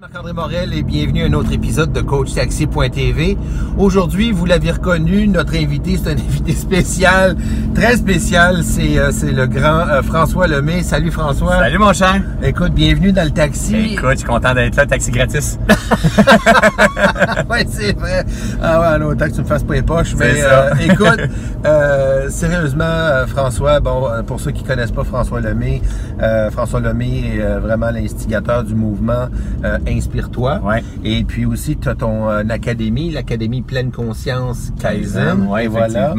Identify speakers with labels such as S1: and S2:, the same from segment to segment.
S1: Marc-André Morel et bienvenue à un autre épisode de CoachTaxi.tv. Aujourd'hui, vous l'avez reconnu, notre invité, c'est un invité spécial, très spécial. C'est euh, c'est le grand euh, François Lemay. Salut François.
S2: Salut mon cher.
S1: Écoute, bienvenue dans le taxi.
S2: Écoute, je suis content d'être là, taxi gratis.
S1: ouais, c'est vrai. Ah ouais, alors, autant que tu me fasses pas les poches. Mais
S2: ça.
S1: euh, écoute, euh, sérieusement, euh, François, bon, pour ceux qui connaissent pas François Lemay, euh, François Lemay est vraiment l'instigateur du mouvement euh, Inspire-toi.
S2: Ouais.
S1: Et puis aussi, tu as ton euh, académie, l'Académie Pleine Conscience Kaizen.
S2: Ouais,
S1: Et voilà.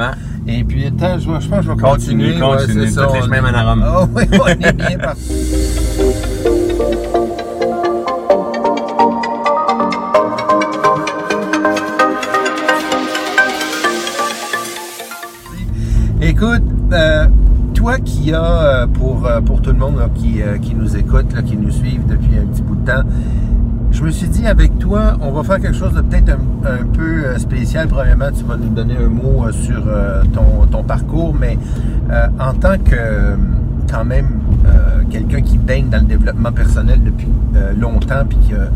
S1: Et puis, attends, je, je pense que je vais
S2: Continue,
S1: continuer.
S2: continue.
S1: c'est ça,
S2: Tous les chemins à Rome.
S1: Ah oui, on est bien parti. Écoute, euh, toi qui as, euh, pour, pour tout le monde là, qui, qui nous écoute, là, qui nous suivent depuis un petit bout de temps, me suis dit avec toi, on va faire quelque chose de peut-être un, un peu euh, spécial. Premièrement, tu vas nous donner un mot euh, sur euh, ton, ton parcours, mais euh, en tant que quand même euh, quelqu'un qui baigne dans le développement personnel depuis euh, longtemps, puis qui a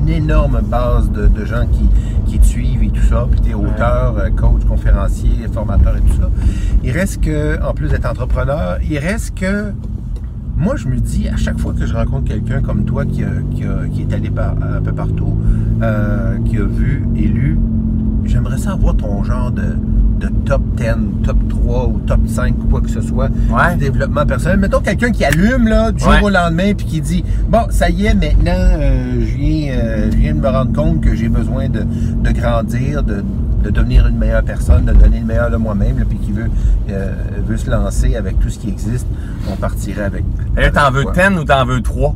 S1: une énorme base de, de gens qui, qui te suivent et tout ça, puis tu es auteur, coach, conférencier, formateur et tout ça. Il reste que, en plus d'être entrepreneur, il reste que moi, je me dis, à chaque fois que je rencontre quelqu'un comme toi qui, a- qui, a- qui est allé par- un peu partout, euh, qui a vu et lu, j'aimerais savoir ton genre de, de top 10, top 3 ou top 5 ou quoi que ce soit
S2: Ouais.
S1: du développement personnel. Mettons quelqu'un qui allume là, du jour au lendemain puis qui dit Bon, ça y est, maintenant, euh, je, viens, euh, je viens de me rendre compte que j'ai besoin de, de grandir, de, de devenir une meilleure personne, de donner le meilleur de moi-même, puis qui veut, euh, veut se lancer avec tout ce qui existe, on partirait avec.
S2: Et là, t'en veux
S1: quoi?
S2: 10 ou t'en veux 3?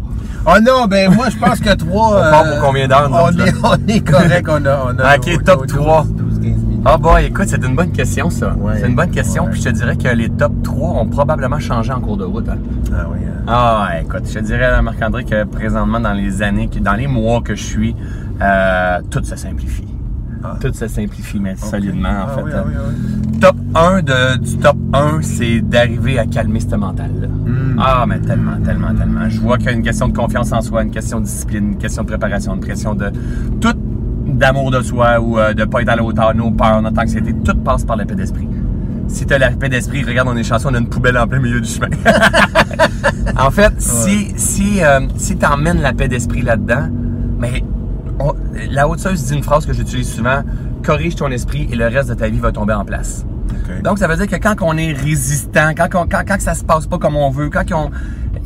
S1: Oh non, ben moi je pense que 3.
S2: On part pour combien d'heures,
S1: on, est, on est correct, on a. On a
S2: Ok, top
S1: nos
S2: 3.
S1: 12, 12, 15 minutes.
S2: Ah boy, écoute, c'est une bonne question ça.
S1: Ouais.
S2: c'est une bonne question,
S1: Ouais.
S2: puis je te dirais que les top 3 ont probablement changé en cours de route. hein.
S1: Ah oui, hein.
S2: Ah, écoute, je te dirais, Marc-André, que présentement, dans les années, dans les mois que je suis, euh, tout se simplifie.
S1: Ah.
S2: Tout se simplifie, mais solidement, en
S1: Ah
S2: fait.
S1: oui,
S2: hein.
S1: ah oui, oui.
S2: Top 1 de, du top 1, c'est d'arriver à calmer ce mental-là.
S1: Mm.
S2: Ah, mais tellement, tellement, tellement. Je vois qu'il y a une question de confiance en soi, une question de discipline, une question de préparation, une question de tout d'amour de soi ou euh, de pas être à la hauteur, nos peurs, notre anxiété, tout passe par la paix d'esprit. Si tu as la paix d'esprit, regarde, on est chanceux, on a une poubelle en plein milieu du chemin. en fait, si, si, euh, si tu emmènes la paix d'esprit là-dedans, mais on- la haute dit une phrase que j'utilise souvent, corrige ton esprit et le reste de ta vie va tomber en place. Donc, ça veut dire que quand on est résistant, quand, on- quand, quand ça se passe pas comme on veut, quand on...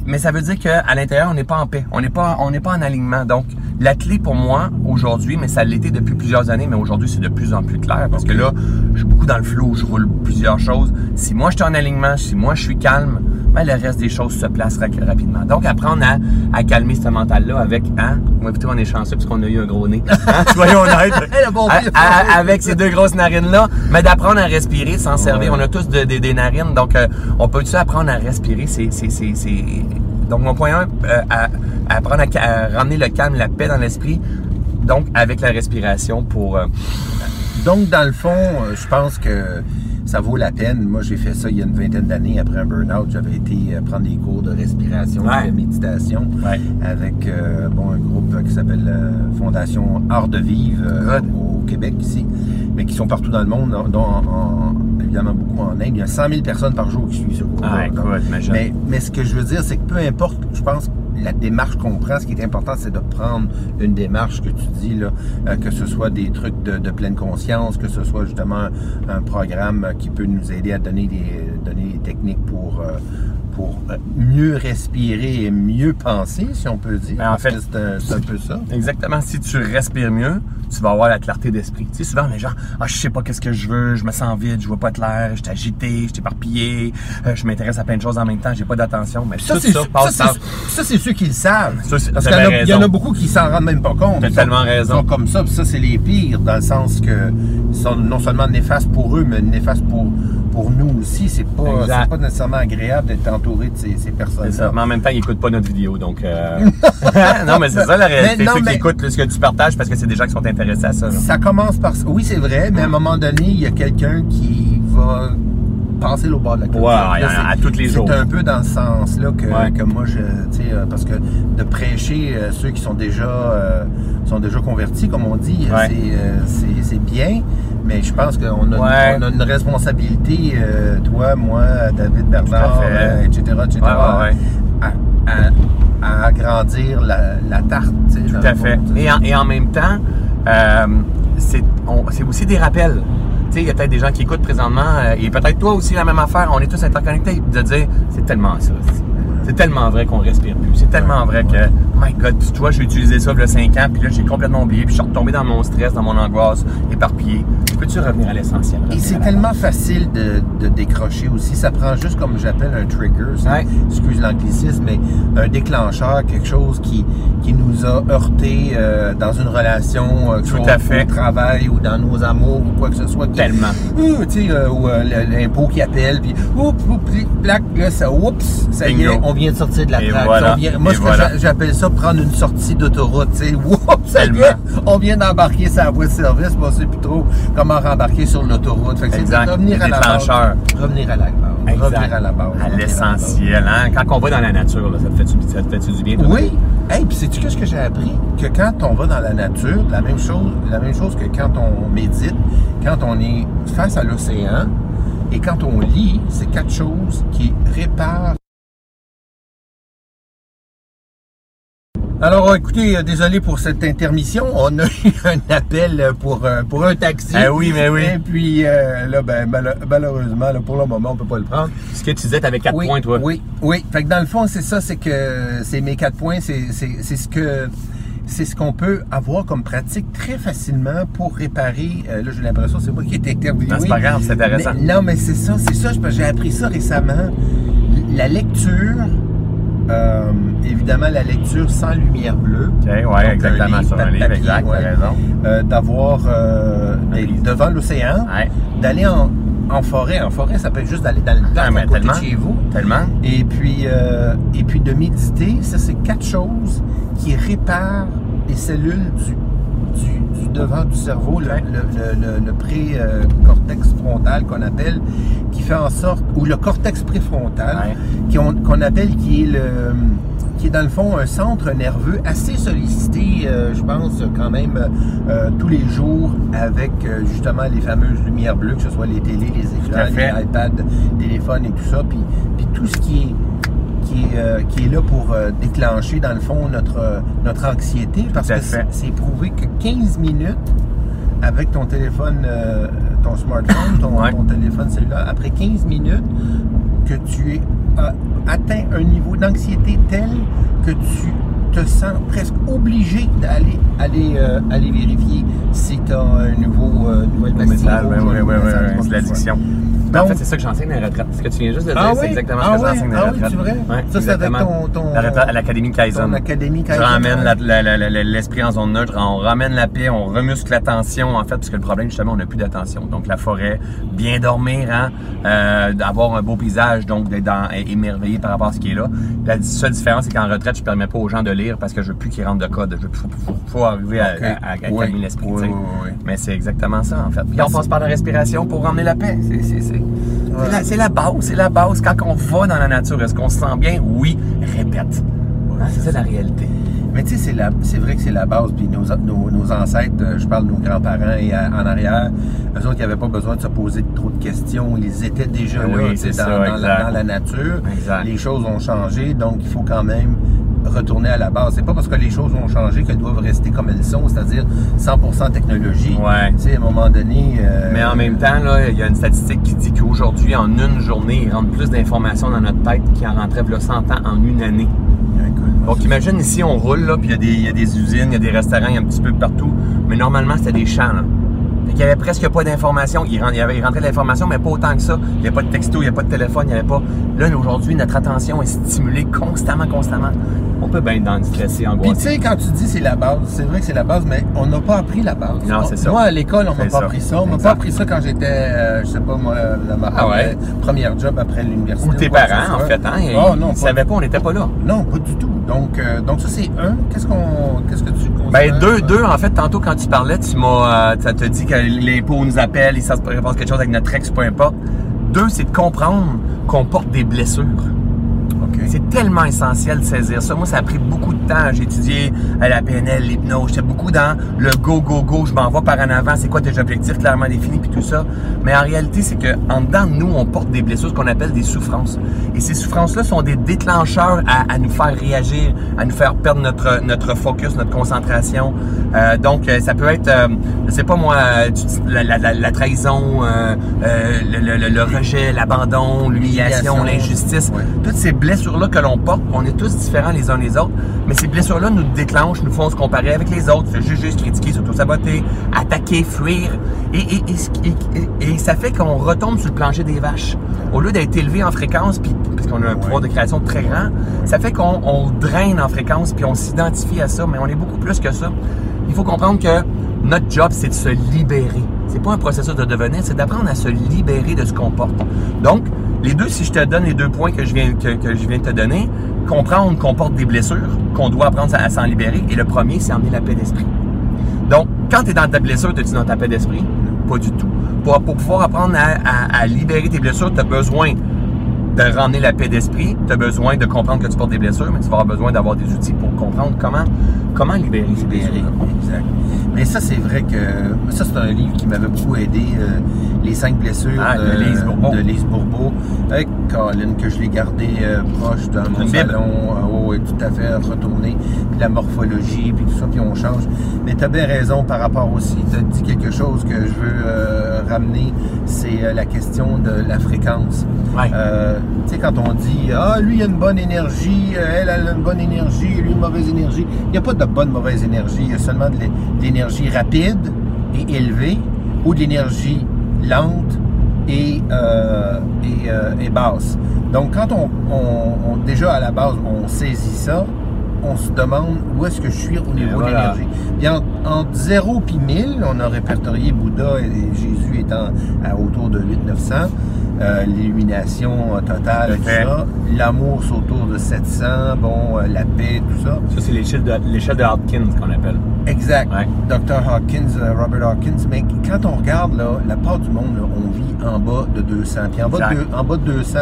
S2: Mais ça veut dire qu'à l'intérieur, on n'est pas en paix. On n'est pas, on n'est pas en alignement. Donc, la clé pour moi, aujourd'hui, mais ça l'était depuis plusieurs années, mais aujourd'hui, c'est de plus en plus clair parce que là, je suis beaucoup dans le flow, je roule plusieurs choses. Si moi, je suis en alignement, si moi, je suis calme, ben, le reste des choses se place ra- rapidement. Donc, apprendre à, à calmer ce mental-là avec, hein, moi, plutôt, on est chanceux parce qu'on a eu un gros nez. Hein, soyons honnêtes.
S1: Le bon
S2: À-
S1: pif.
S2: à- avec ces deux grosses narines-là, mais d'apprendre à respirer, s'en servir. On a tous de- de- des narines, donc euh, on peut-tu apprendre à respirer? C'est, c'est, c'est, c'est- Donc mon point 1, à, à apprendre à, ramener le calme, la paix dans l'esprit, donc avec la respiration pour... euh,
S1: Donc, dans le fond, euh, je pense que ça vaut la peine. Moi, j'ai fait ça il y a une vingtaine d'années après un burn-out. J'avais été euh, prendre des cours de respiration,
S2: Ouais.
S1: de méditation
S2: Ouais.
S1: avec euh, bon, un groupe qui s'appelle euh, Fondation Art de Vivre euh, au Québec ici, mais qui sont partout dans le monde, dont en- en- évidemment beaucoup en Inde. Il y a 100 000 personnes par jour qui suivent ce cours.
S2: Ah,
S1: mais, mais ce que je veux dire, c'est que peu importe, je pense, la démarche qu'on prend, ce qui est important, c'est de prendre une démarche que tu dis, là, euh, que ce soit des trucs de, de pleine conscience, que ce soit justement un programme qui peut nous aider à donner des, donner des techniques pour, euh, pour euh, mieux respirer et mieux penser, si on peut dire.
S2: Ben, en fait,
S1: c'est un, peu ça.
S2: Exactement. Si tu respires mieux, tu vas avoir la clarté d'esprit. Tu sais, souvent, les gens, ah, je sais pas qu'est-ce que je veux, je me sens vide, je vois pas clair, je suis agité, je suis éparpillé, euh, je m'intéresse à plein de choses en même temps, j'ai pas d'attention. Mais
S1: Ça,
S2: tout
S1: c'est
S2: ça
S1: ça,
S2: passe
S1: c'est-
S2: par-
S1: ça, c'est ceux qui le savent.
S2: Ça,
S1: Parce qu'il y, en a-
S2: bien
S1: il y en a
S2: raison.
S1: beaucoup qui s'en rendent même pas compte.
S2: T'as tellement raison.
S1: Ils sont comme ça, puis ça, c'est les pires, dans le sens que ils sont non seulement néfastes pour eux, mais néfastes pour, pour nous aussi. C'est pas, c'est pas nécessairement agréable d'être entouré de ces, ces
S2: C'est
S1: personnes.
S2: ça. Mais en même temps, ils écoutent pas notre vidéo, donc. euh, non, mais c'est ça la réalité.
S1: Non,
S2: Ceux
S1: mais-
S2: qui écoutent ce que tu partages parce que c'est des gens qui sont intéressés à ça. là.
S1: Ça commence par... Oui, c'est vrai, mais à un moment donné, il y a quelqu'un qui va passer au bord de la clôture.
S2: Ouais,
S1: Là,
S2: à- à
S1: c'est-
S2: tous les jours.
S1: C'est un peu dans ce sens-là que,
S2: Ouais.
S1: que moi, je, euh, parce que de prêcher euh, ceux qui sont déjà, euh, sont déjà convertis, comme on dit,
S2: Ouais.
S1: c'est, euh, bien, mais je pense qu'on a, on a une responsabilité, toi, moi, David Bernard, etc., etc.. À, agrandir la, la tarte.
S2: Tout à fait. Et en, et en même temps, c'est aussi des rappels. Il y a peut-être des gens qui écoutent présentement, euh, et peut-être toi aussi la même affaire, on est tous interconnectés, de dire, c'est tellement ça. C'est- tellement vrai qu'on respire plus. C'est tellement vrai que, my God, puis toi, j'ai utilisé ça il y a 5 ans, puis là, j'ai complètement oublié, puis je suis retombé dans mon stress, dans mon angoisse, éparpillé. Peux-tu revenir à l'essentiel?
S1: Et c'est tellement facile de, de décrocher aussi. Ça prend juste, comme j'appelle un trigger,
S2: Ouais.
S1: excuse l'anglicisme, mais un déclencheur, quelque chose qui, qui nous a heurté euh, dans une relation, euh, que
S2: Tout
S1: soit
S2: à fait.
S1: au travail ou dans nos amours ou quoi que ce soit. qui-
S2: Tellement.
S1: Tu sais, euh, ou euh, l'impôt qui appelle, puis oups, oups, plac, là, ça, oups, ça y est, on vient de sortir de la
S2: Et
S1: traque.
S2: voilà.
S1: On vient- moi,
S2: Et
S1: ce que
S2: voilà.
S1: j'appelle ça prendre une sortie d'autoroute,
S2: Tellement.
S1: on vient d'embarquer sur la voie de service, mais on sait plus trop comment rembarquer sur l'autoroute. Fait c'est revenir à la base. Revenir à la base. Revenir à la base.
S2: À l'essentiel, hein? Quand on va dans la nature, là, ça te fait-tu ça te fait-tu du bien? toi?
S1: Oui. Hey, puis sais-tu qu'est-ce que j'ai appris? Que quand on va dans la nature, la même chose, la même chose que quand on médite, quand on est face à l'océan et quand on lit, c'est quatre choses qui réparent Alors, écoutez, euh, désolé pour cette intermission. On a eu un appel pour, euh, pour un taxi.
S2: Eh oui, mais oui.
S1: Et puis, euh, là, ben, mal- malheureusement, là, pour le moment, on peut pas le prendre.
S2: Ce que tu disais, t'avais 4
S1: oui,
S2: points, toi.
S1: Oui, oui. Fait que dans le fond, c'est ça, c'est que c'est mes quatre points, c'est c'est- c'est ce que c'est ce qu'on peut avoir comme pratique très facilement pour réparer. euh, là, j'ai l'impression que c'est moi qui ai interviewé.
S2: Non, c'est pas grave, c'est intéressant.
S1: Mais- non, mais c'est ça, c'est ça. J'ai appris ça récemment. La lecture, euh, évidemment, la lecture sans lumière bleue.
S2: OK,
S1: Donc, un
S2: exactement,
S1: livre,
S2: sur
S1: pas
S2: un
S1: de
S2: livre,
S1: papier,
S2: exact,
S1: ouais.
S2: t'as raison.
S1: Euh, D'avoir euh, devant l'océan,
S2: Ouais,
S1: d'aller en, en forêt. En forêt, ça peut être juste d'aller dans le parc
S2: Ah,
S1: à côté de chez vous.
S2: tellement.
S1: Et puis, euh, et puis de méditer, ça c'est quatre choses qui réparent les cellules du devant du cerveau, le,
S2: Ouais.
S1: le, le, le- le pré-cortex frontal qu'on appelle, qui fait en sorte, ou le cortex préfrontal, qu'on appelle, qui est le qui est dans le fond un centre nerveux assez sollicité, euh, je pense, quand même euh, tous les jours avec euh, justement les fameuses lumières bleues, que ce soit les télés, les écrans, les iPads, téléphones et tout ça, puis, puis tout ce qui est qui est, euh, qui est là pour euh, déclencher dans le fond notre, euh, notre anxiété parce que c'est prouvé que 15 minutes avec ton téléphone, euh, ton smartphone, ton,
S2: Ouais.
S1: ton téléphone cellulaire, après 15 minutes que tu es atteint un niveau d'anxiété tel que tu te sens presque obligé d'aller aller, euh, aller vérifier si tu as un nouveau euh, nouvelle
S2: oui, oui, oui, c'est l'addiction. Mais en fait, c'est ça que j'enseigne dans la retraite. Ce que tu viens juste de dire,
S1: Ah
S2: c'est
S1: oui?
S2: exactement
S1: Ah
S2: ce que
S1: oui?
S2: j'enseigne dans
S1: Ah
S2: la
S1: oui,
S2: retraite.
S1: c'est vrai?
S2: Ouais,
S1: Ça, c'est avec ton- ton-
S2: l'Académie Kaizen.
S1: Ton académie
S2: Je
S1: Kaizen,
S2: ramène
S1: ouais.
S2: la- la- l'esprit en zone neutre, on ramène la paix, on remuscle l'attention, en fait, parce que le problème, justement, on n'a plus d'attention. Donc, la forêt, bien dormir, hein, euh, d'avoir un beau paysage, donc d'être émerveillé par rapport à ce qui est là. La seule différence, c'est qu'en retraite, je ne permets pas aux gens de lire parce que je veux plus qu'ils rentrent de code. Il faut, faut- faut arriver à, à- à
S1: Oui.
S2: calmer l'esprit.
S1: Oui, oui, oui.
S2: Mais c'est exactement ça, en fait. Puis on passe par la respiration pour ramener la paix. C'est- c'est- la- base, c'est la base. Quand on va dans la nature, est-ce qu'on se sent bien? Oui, répète. Hein, c'est ça la réalité.
S1: Mais tu sais, c'est vrai que c'est la base. Puis nos, nos, nos ancêtres, euh, je parle de nos grands-parents et à- en arrière, eux autres, ils n'avaient pas besoin de se poser trop de questions. Ils étaient déjà
S2: Oui,
S1: là,
S2: ça,
S1: la, dans la nature.
S2: Exact.
S1: Les choses ont changé, donc il faut quand même retourner à la base. C'est pas parce que les choses ont changé qu'elles doivent rester comme elles sont, c'est-à-dire 100% technologie.
S2: Ouais.
S1: Tu sais, à un moment donné... euh,
S2: Mais en même temps, là, il y a une statistique qui dit qu'aujourd'hui, en une journée, il rentre plus d'informations dans notre tête qu'il en rentrait a 100 ans en une année. Donc imagine ici, on roule, là, puis il y, a des- il y a des usines, il y a des restaurants, il y a un petit peu partout. Mais normalement, c'était des champs, là. Fait qu'il y avait presque pas d'informations. Il, il y avait- il rentrait de l'information, mais pas autant que ça. Il n'y avait pas de texto, il n'y avait pas de téléphone, il n'y avait pas... Là, aujourd'hui, notre attention est stimulée constamment, constamment. On peut bien être dans le stressé,
S1: Puis tu
S2: angoissé.
S1: sais, quand tu dis c'est la base, c'est vrai que c'est la base, mais on n'a pas appris la base.
S2: Non, c'est ça.
S1: Moi, à l'école, on m'a pas appris ça. On m'a pas appris ça quand j'étais, euh, je sais pas moi, dans ma
S2: Ah ouais?
S1: première, job après l'université.
S2: Ou tes parents, en fait, hein? Ils,
S1: Oh, non,
S2: ils
S1: pas-
S2: savaient pas, on n'était pas là.
S1: Non, pas du tout. Donc, euh, donc ça, c'est un. Qu'est-ce qu'on, qu'est-ce que tu considères?
S2: Ben deux, deux, en fait, tantôt quand tu parlais, tu m'as, euh, ça te dit que l'impôt nous appelle, ça se passe quelque chose avec notre ex, peu importe. Deux, c'est de comprendre qu'on porte des blessures. C'est tellement essentiel de saisir ça. Moi, ça a pris beaucoup de temps. J'ai étudié à la PNL, l'hypnose. J'étais beaucoup dans le go, go, go. Je m'en vais par en avant. C'est quoi tes objectifs clairement définis puis tout ça. Mais en réalité, c'est que en dedans de nous, on porte des blessures, ce qu'on appelle des souffrances. Et ces souffrances-là sont des déclencheurs à, à nous faire réagir, à nous faire perdre notre, notre focus, notre concentration. Euh, donc, euh, ça peut être, euh, je sais pas moi, euh, la, la- la- la trahison, euh, le, le- le rejet, l'abandon, l'humiliation, l'injustice.
S1: Ouais.
S2: Toutes ces blessures-là que l'on porte, on est tous différents les uns les autres, mais ces blessures-là nous déclenchent, nous font se comparer avec les autres, se juger, se critiquer, s'auto-saboter, attaquer, fuir. Et, ça fait qu'on retombe sur le plancher des vaches. Au lieu d'être élevé en fréquence, puis parce qu'on a un pouvoir de création très grand, ça fait qu'on on draine en fréquence, puis on s'identifie à ça, mais on est beaucoup plus que ça. Il faut comprendre que notre job, c'est de se libérer. C'est pas un processus de devenir, c'est d'apprendre à se libérer de ce qu'on porte. Donc, les deux, si je te donne les deux points que je viens, de te donner, comprendre qu'on porte des blessures, qu'on doit apprendre à, s'en libérer, et le premier, c'est emmener la paix d'esprit. Donc, quand tu dans ta blessure, tu es dans ta paix d'esprit? Pas du tout. Pour, pour pouvoir apprendre à, à- à libérer tes blessures, tu as besoin de ramener la paix d'esprit, tu as besoin de comprendre que tu portes des blessures, mais tu vas avoir besoin d'avoir des outils pour comprendre comment, comment libérer ces
S1: Libéré,
S2: blessures.
S1: exact. Mais ça, c'est vrai que ça, c'est un livre qui m'avait beaucoup aidé. euh, les cinq blessures
S2: Ah, de Lise Bourbeau.
S1: de Lise Bourbeau. Avec Colin, que je l'ai gardé euh, proche dans mon
S2: Une Bible.
S1: salon. Oui, tout à fait retourné. Puis la morphologie, puis tout ça, puis on change. Mais tu as bien raison par rapport aussi. Tu as dit quelque chose que je veux euh, ramener, c'est euh, la question de la fréquence.
S2: Ouais.
S1: Euh, tu sais, quand on dit Ah, lui, il a une bonne énergie, elle, elle a une bonne énergie, lui, une mauvaise énergie. Il n'y a pas de bonne, mauvaise énergie. Il y a seulement de l'énergie rapide et élevée ou de l'énergie lente et, euh, et, euh, et basse. Donc, quand on, on- on- déjà à la base, on saisit ça, on se demande où est-ce que je suis au niveau de l'énergie. Bien, entre 0 puis 1000, on a répertorié Bouddha et Jésus étant à autour de 800-900. Euh, L'illumination euh, totale, tout ça. L'amour, c'est autour de 700. Bon, euh, la paix, tout ça.
S2: Ça, c'est l'échelle de, l'échelle de Hopkins qu'on appelle.
S1: Exact.
S2: Ouais.
S1: Dr. Hawkins, euh, Robert Hawkins. Mais quand on regarde, là, la part du monde, là, on vit en bas de 200. Puis en bas, de, en bas de 200,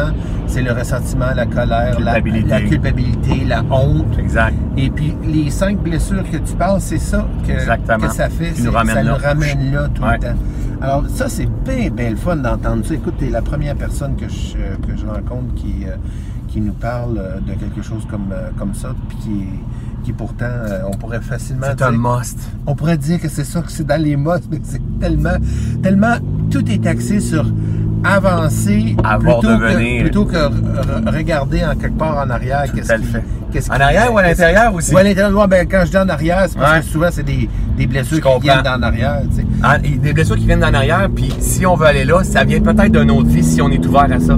S1: c'est le ressentiment, la colère, la,
S2: Culpabilité.
S1: la culpabilité, la honte.
S2: Exact.
S1: Et puis, les cinq blessures que tu parles, c'est ça que, que ça fait.
S2: Nous
S1: ça nous ramène là tout
S2: Ouais.
S1: le temps. Alors, ça, c'est bien, bien le fun d'entendre ça. Écoute, t'es la première personne que je, que je rencontre qui, euh, qui nous parle euh, de quelque chose comme, euh, comme ça, puis qui, qui pourtant, euh, on pourrait facilement
S2: C'est un must.
S1: On pourrait dire que c'est ça, que c'est dans les modes, mais c'est tellement, tellement, tout est axé sur avancer
S2: Avoir
S1: plutôt, que, plutôt que re- regarder en quelque part en arrière. qu'est-ce qui-
S2: fait.
S1: Qu'est-ce
S2: En
S1: qui-
S2: arrière ou à
S1: qu'est-ce-
S2: l'intérieur aussi?
S1: Ou à l'intérieur. Ouais, ben, quand je dis en arrière, c'est parce
S2: Ouais.
S1: que souvent, c'est des, des blessures
S2: Je
S1: qui
S2: comprends.
S1: viennent d'en arrière. Tu sais.
S2: Ah, et des blessures qui viennent d'en arrière, puis si on veut aller là, ça vient peut-être d'une autre vie si on est ouvert à ça.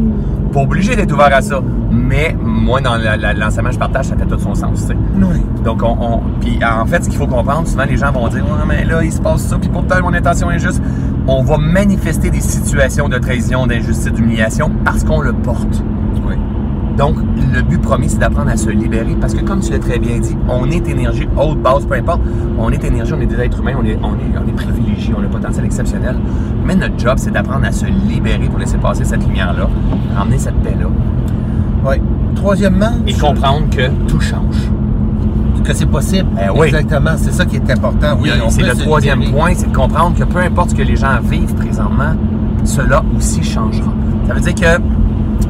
S2: Pas obligé d'être ouvert à ça, mais moi, dans la- la- l'enseignement que je partage, ça fait tout son sens, tu sais.
S1: Oui.
S2: Donc, on, on- puis en fait, ce qu'il faut comprendre, souvent les gens vont dire, ouais, mais là, il se passe ça, puis pourtant mon intention est juste. On va manifester des situations de trahison, d'injustice, d'humiliation parce qu'on le porte. Donc, le but premier, c'est d'apprendre à se libérer parce que, comme tu l'as très bien dit, on est énergie, haute, basse, peu importe. On est énergie, on est des êtres humains, on est, on est, on est privilégiés, on a un potentiel exceptionnel. Mais notre job, c'est d'apprendre à se libérer pour laisser passer cette lumière-là, ramener cette paix-là
S1: Oui. Troisièmement,
S2: et comprendre que tout change.
S1: que c'est possible.
S2: Eh oui.
S1: Exactement. C'est ça qui est important. Oui,
S2: c'est le troisième
S1: libérer.
S2: point, c'est de comprendre que peu importe ce que les gens vivent présentement, cela aussi changera. Ça veut dire que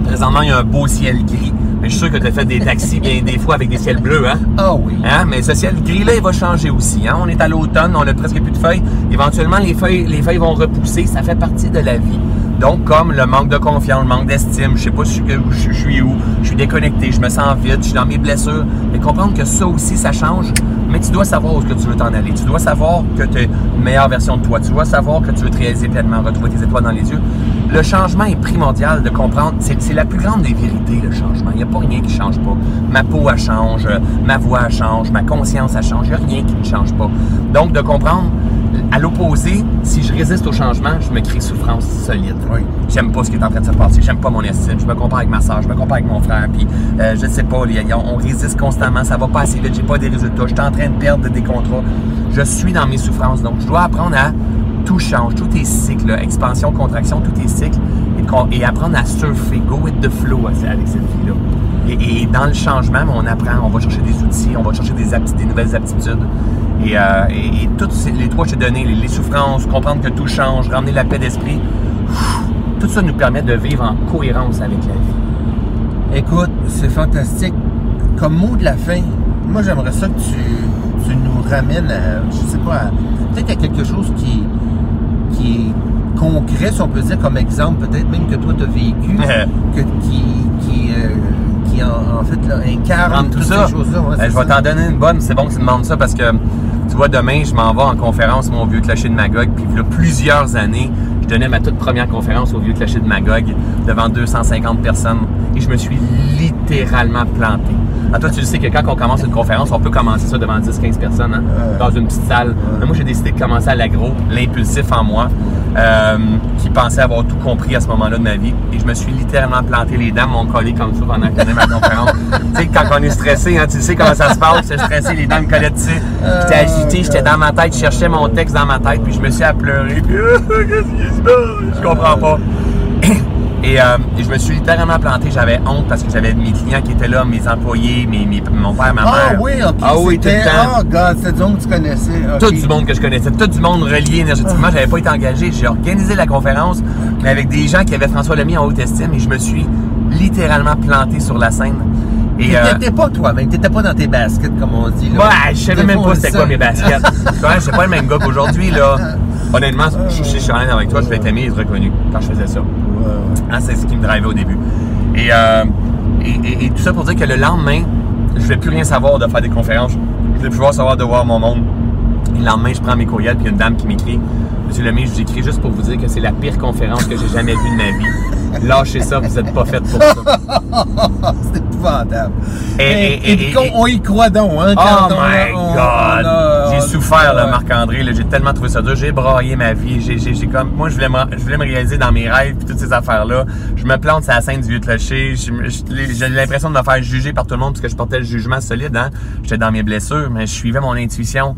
S2: présentement, il y a un beau ciel gris. Mais je suis sûr que tu as fait des taxis bien des fois avec des ciels bleus, hein?
S1: Ah oui.
S2: Hein? Mais ce ciel gris-là, il va changer aussi. Hein? On est à l'automne, on a presque plus de feuilles. Éventuellement, les feuilles, les feuilles vont repousser. Ça fait partie de la vie. Donc, comme le manque de confiance, le manque d'estime, je sais pas si je, où je- suis où, je suis déconnecté, je me sens vide, je suis dans mes blessures. Mais comprendre que ça aussi, ça change. Mais tu dois savoir où est-ce que tu veux t'en aller. Tu dois savoir que tu es une meilleure version de toi. Tu dois savoir que tu veux te réaliser pleinement, retrouver tes étoiles dans les yeux. Le changement est primordial de comprendre. C'est la plus grande des vérités, le changement. Il n'y a pas rien qui change pas. Ma peau, elle change. Ma voix, elle change. Ma conscience, elle change. Il n'y a rien qui ne change pas. Donc, de comprendre, à l'opposé, si je résiste au changement, je me crée souffrance solide.
S1: Oui.
S2: J'aime pas ce qui est en train de se passer. J'aime pas mon estime. Je me compare avec ma soeur. Je me compare avec mon frère. Puis, euh, je sais pas, les- on résiste constamment. Ça va pas assez vite. J'ai pas des résultats. Je suis en train de perdre des contrats. Je suis dans mes souffrances. Donc, je dois apprendre à tout change. Tout est cycle. Expansion, contraction, tout est cycle. Et et apprendre à surfer, go with the flow avec cette vie-là. Et, dans le changement, on apprend, on va chercher des outils, on va chercher des, nouvelles aptitudes. Et, euh, et, et toutes ces- les trois que je t'ai donné, les, souffrances, comprendre que tout change, ramener la paix d'esprit, tout ça nous permet de vivre en cohérence avec la vie.
S1: Écoute, c'est fantastique. Comme mot de la fin, moi j'aimerais ça que tu, nous ramènes à, je sais pas, peut-être à quelque chose qui, qui est concret, si on peut dire, comme exemple, peut-être même que toi tu as vécu, que, qui, qui, euh, qui en, en fait là, incarne
S2: tout
S1: toutes
S2: ça.
S1: ces choses-là. ouais,
S2: Ben, je vais t'en donner une bonne. C'est bon que tu demandes ça parce que, tu vois, demain, je m'en vais en conférence, mon vieux clocher de Magog. Puis, il y a plusieurs années, je donnais ma toute première conférence au vieux clocher de Magog devant 250 personnes. Et je me suis littéralement planté. Ah, toi, tu le sais que quand on commence une conférence, on peut commencer ça devant 10-15 personnes, hein, dans une petite salle. Moi, j'ai décidé de commencer à l'agro, l'impulsif en moi, euh, qui pensait avoir tout compris à ce moment-là de ma vie. Et je me suis littéralement planté. Les dames m'ont collé comme ça pendant que je ma conférence. tu sais, quand on est stressé, hein, tu sais comment ça se passe, c'est stressé, les dames me collaient dessus. J'étais agité, j'étais dans ma tête, je cherchais mon texte dans ma tête, puis je me suis à pleurer. Puis, qu'est-ce qui se passe? Je comprends pas. Et, euh, et je me suis littéralement planté. J'avais honte parce que j'avais mes clients qui étaient là, mes employés, mes, mes- mon père, ma
S1: Ah
S2: mère.
S1: oui, ok.
S2: Ah oui, tout le temps.
S1: Ah, God, c'était du monde que tu connaissais.
S2: Tout du monde que je connaissais, tout du monde relié énergétiquement. J'avais pas été engagé. J'ai organisé la conférence, mais avec des gens qui avaient François Lamy en haute estime et je me suis littéralement planté sur la scène. Et, euh,
S1: T'étais pas toi-même, t'étais pas dans tes baskets, comme on dit. Là.
S2: Ouais, je savais même pas c'était quoi mes baskets. Vois, c'est pas le même gars qu'aujourd'hui, là. Honnêtement, je je suis honnête avec toi, je vais t'aimer et être reconnu quand je faisais ça. Hein, c'est ce qui me drivait au début. Et, euh, et, et- et tout ça pour dire que le lendemain, je vais plus rien savoir de faire des conférences. Je vais plus pouvoir savoir de voir mon monde. Et le lendemain, je prends mes courriels, puis il y a une dame qui m'écrit Monsieur Lemay, je vous écris juste pour vous dire que c'est la pire conférence que j'ai jamais vue de ma vie. Lâchez ça, vous êtes pas fait pour ça.
S1: c'est épouvantable.
S2: Et-
S1: Et,
S2: et- et-
S1: et qu'on-
S2: et-
S1: on y croit donc, hein,
S2: Oh
S1: on-
S2: my
S1: on-
S2: God!
S1: on a-
S2: J'ai souffert, là. Marc-André. J'ai tellement trouvé ça dur. J'ai braillé ma vie. J'ai, j'ai- j'ai comme, moi, je voulais, me, je voulais me réaliser dans mes rêves puis toutes ces affaires-là. Je me plante sur la scène du vieux clocher. J'ai l'impression de me faire juger par tout le monde parce que je portais le jugement solide. Hein? J'étais dans mes blessures, mais je suivais mon intuition.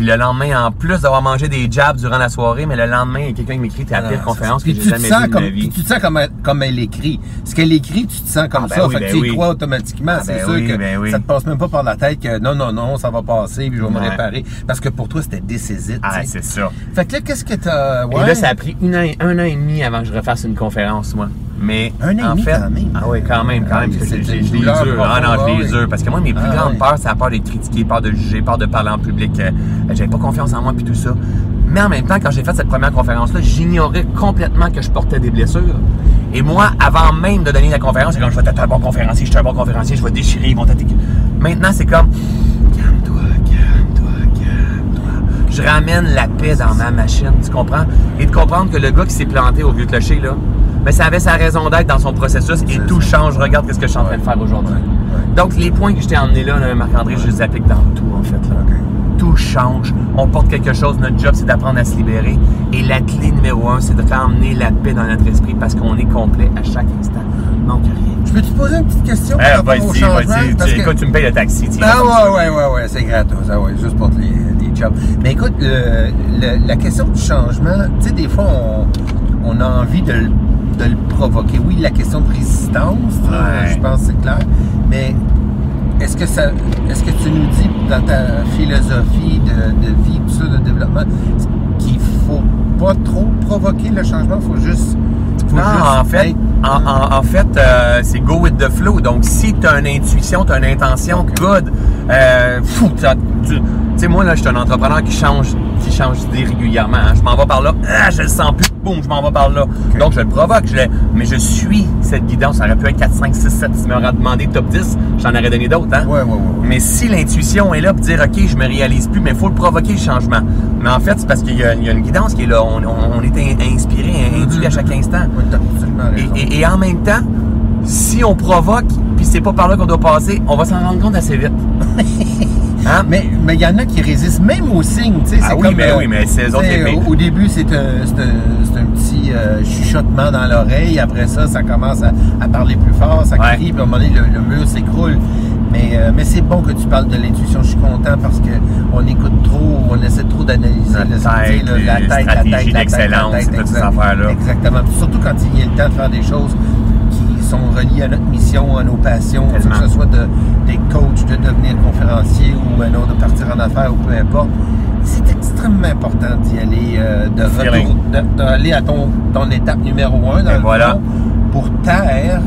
S2: Puis le lendemain, en plus d'avoir mangé des jabs durant la soirée, mais le lendemain, il y a quelqu'un qui m'écrit T'es la pire conférence que j'ai jamais
S1: sens
S2: vue de
S1: puis tu te sens comme, elle- comme elle écrit. Ce qu'elle écrit, tu te sens comme
S2: Ah, ben
S1: ça.
S2: oui,
S1: fait que
S2: ben
S1: tu y
S2: oui.
S1: crois automatiquement.
S2: Ah,
S1: c'est
S2: ben
S1: sûr
S2: oui,
S1: que
S2: ben oui.
S1: ça te passe même pas par la tête que non, non, non, ça va passer, puis je vais me
S2: Ouais.
S1: réparer. Parce que pour toi, c'était décisif.
S2: Ah, c'est ça.
S1: Fait que là, qu'est-ce que t'as?
S2: Et là, ça a pris une an, un an et demi avant que je refasse une conférence, moi. Mais
S1: Un an et
S2: en fait,
S1: quand même.
S2: Ah oui, quand même, quand
S1: Ah
S2: même.
S1: oui,
S2: parce que je. Ah non, dur. Parce que moi, mes plus
S1: Ah
S2: grandes
S1: oui.
S2: peurs, c'est la peur d'être critiqué, peur de juger, peur de parler en public. Euh, J'avais pas confiance en moi puis tout ça. Mais en même temps, quand j'ai fait cette première conférence-là, j'ignorais complètement que je portais des blessures. Et moi, avant même de donner la conférence, c'est comme je vais être un bon conférencier, je suis un bon conférencier, je vais déchirer, ils vont t'attaquer. Maintenant, c'est comme calme-toi, calme-toi, calme-toi. Je ramène la paix dans ma machine, tu comprends? Et de comprendre que le gars qui s'est planté au vieux clocher, là, mais ça avait sa raison d'être dans son processus et tout
S1: ça.
S2: change. Regarde ce que je suis en train de faire aujourd'hui. Donc, les points que je t'ai emmenés là, là, Marc-André, je les applique dans tout, en fait. là. Tout change. On porte quelque chose. Notre job, c'est d'apprendre à se libérer. Et la clé numéro un, c'est de ramener la paix dans notre esprit parce qu'on est complet à chaque instant. Rien.
S1: Je peux te poser une petite question
S2: Eh, vas-y, vas-y.
S1: Que-
S2: Écoute, tu me payes le taxi.
S1: Ah ouais, ouais, ouais, ouais, c'est gratos, ah ouais, juste pour les, les jobs. Mais écoute, le- le- la question du changement, tu sais, des fois, on, on a envie de, le- de le provoquer. Oui, la question de résistance,
S2: Ouais.
S1: je pense que c'est clair, mais est-ce que ça, est-ce que tu nous dis dans ta philosophie de, de vie, tout ça, de développement, qu'il faut pas trop provoquer le changement, il faut juste... faut
S2: Non,
S1: juste
S2: en fait,
S1: être-
S2: en, en- en fait, euh, c'est go with the flow. Donc, si tu as une intuition, tu as une intention,
S1: Ok.
S2: good. Euh, fou, tu sais, moi, là, je suis un entrepreneur qui change, qui change d'idée régulièrement. hein. Je m'en vais par là, ah, je le sens plus, boum, je m'en vais par là. Donc, je le provoque, je le- mais je suis cette guidance. Ça aurait pu être 4, 5, 6, 7. Si tu m'aurais demandé top 10, j'en aurais donné d'autres. Hein?
S1: Ouais, ouais, ouais. ouais.
S2: Mais si l'intuition est là pour dire, OK, je me réalise plus, mais il faut le provoquer, le changement. Mais en fait, c'est parce qu'il y, a il y a une guidance qui est là. On, on- on est in- inspiré, induit à chaque instant. Et- et en même temps, si on provoque, puis c'est pas par là qu'on doit passer, on va s'en rendre compte assez vite. Hein?
S1: Mais mais il y en a qui résistent même aux signes, tu sais.
S2: Ah
S1: c'est
S2: oui,
S1: comme,
S2: mais
S1: euh,
S2: oui, mais c'est autres les pires.
S1: au, au début, c'est un, c'est un, c'est un petit euh, chuchotement dans l'oreille. Après ça, ça commence à, à parler plus fort, ça crie, puis à un moment donné, le, le mur s'écroule. Mais, euh, mais c'est bon que tu parles de l'intuition. Je suis content parce que on écoute trop, on essaie trop d'analyser que
S2: tête,
S1: dis, là,
S2: les stratégies
S1: la tête, la tête,
S2: toutes ces affaires-là.
S1: Exactement. Surtout quand il y a le temps de faire des choses sont reliées à notre mission, à nos passions, que ce soit de, des coachs, de devenir conférencier ou un autre, de partir en affaires ou peu importe. C'est extrêmement important d'y aller, euh, de retour- d'aller à ton, ton étape numéro un dans
S2: Et
S1: le
S2: voilà.
S1: fond, pour taire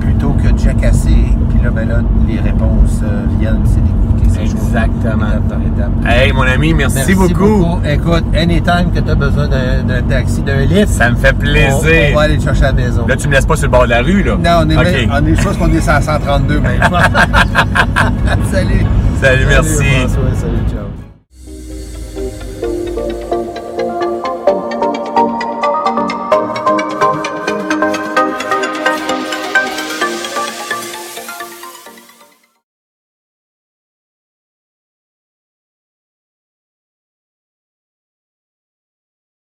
S1: plutôt que de jacasser. Puis là, ben là, les réponses euh, viennent, c'est d'écouter ces
S2: Exactement.
S1: étape par étape.
S2: Hey, mon ami, merci, beaucoup.
S1: Écoute, anytime que tu as besoin d'un taxi, d'un lift,
S2: Ça me fait plaisir.
S1: on va aller te chercher à la maison.
S2: Là, tu me laisses pas sur le bord de la rue, là?
S1: Non, on est,
S2: OK.
S1: même- on est, je pense qu'on est la 132 maintenant. salut.
S2: Salut, merci.
S1: François, salut, ciao.